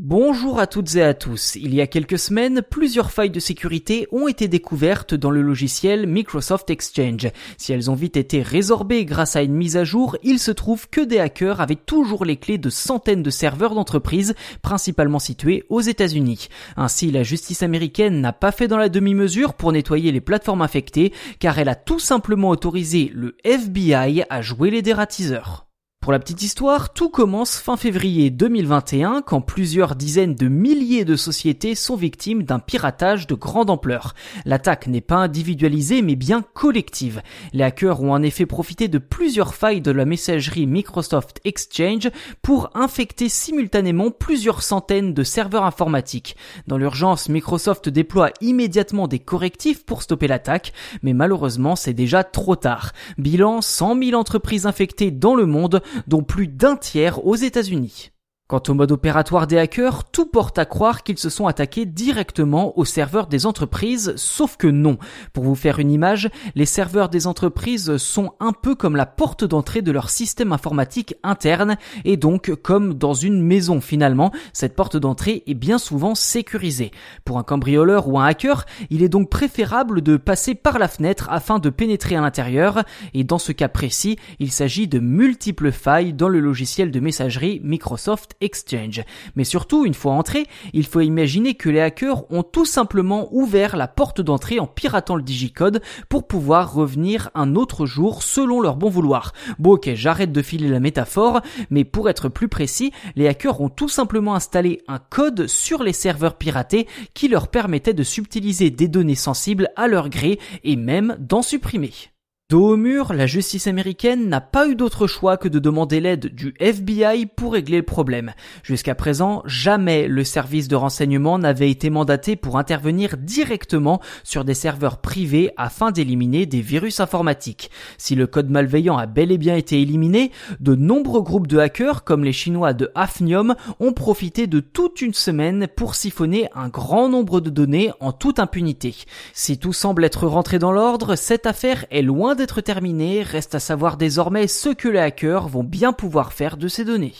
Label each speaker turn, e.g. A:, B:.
A: Bonjour à toutes et à tous. Il y a quelques semaines, plusieurs failles de sécurité ont été découvertes dans le logiciel Microsoft Exchange. Si elles ont vite été résorbées grâce à une mise à jour, il se trouve que des hackers avaient toujours les clés de centaines de serveurs d'entreprises, principalement situés aux États-Unis. Ainsi, la justice américaine n'a pas fait dans la demi-mesure pour nettoyer les plateformes infectées, car elle a tout simplement autorisé le FBI à jouer les dératiseurs. Pour la petite histoire, tout commence fin février 2021 quand plusieurs dizaines de milliers de sociétés sont victimes d'un piratage de grande ampleur. L'attaque n'est pas individualisée mais bien collective. Les hackers ont en effet profité de plusieurs failles de la messagerie Microsoft Exchange pour infecter simultanément plusieurs centaines de serveurs informatiques. Dans l'urgence, Microsoft déploie immédiatement des correctifs pour stopper l'attaque, mais malheureusement c'est déjà trop tard. Bilan 100 000 entreprises infectées dans le monde, dont plus d'un tiers aux États-Unis. Quant au mode opératoire des hackers, tout porte à croire qu'ils se sont attaqués directement aux serveurs des entreprises, sauf que non. Pour vous faire une image, les serveurs des entreprises sont un peu comme la porte d'entrée de leur système informatique interne, et donc comme dans une maison finalement, cette porte d'entrée est bien souvent sécurisée. Pour un cambrioleur ou un hacker, il est donc préférable de passer par la fenêtre afin de pénétrer à l'intérieur, et dans ce cas précis, il s'agit de multiples failles dans le logiciel de messagerie Microsoft Exchange. Mais surtout, une fois entré, il faut imaginer que les hackers ont tout simplement ouvert la porte d'entrée en piratant le digicode pour pouvoir revenir un autre jour selon leur bon vouloir. Bon ok, j'arrête de filer la métaphore, mais pour être plus précis, les hackers ont tout simplement installé un code sur les serveurs piratés qui leur permettait de subtiliser des données sensibles à leur gré et même d'en supprimer. Dos au mur, la justice américaine n'a pas eu d'autre choix que de demander l'aide du FBI pour régler le problème. Jusqu'à présent, jamais le service de renseignement n'avait été mandaté pour intervenir directement sur des serveurs privés afin d'éliminer des virus informatiques. Si le code malveillant a bel et bien été éliminé, de nombreux groupes de hackers comme les Chinois de Hafnium ont profité de toute une semaine pour siphonner un grand nombre de données en toute impunité. Si tout semble être rentré dans l'ordre, cette affaire est loin d'être terminé, reste à savoir désormais ce que les hackers vont bien pouvoir faire de ces données.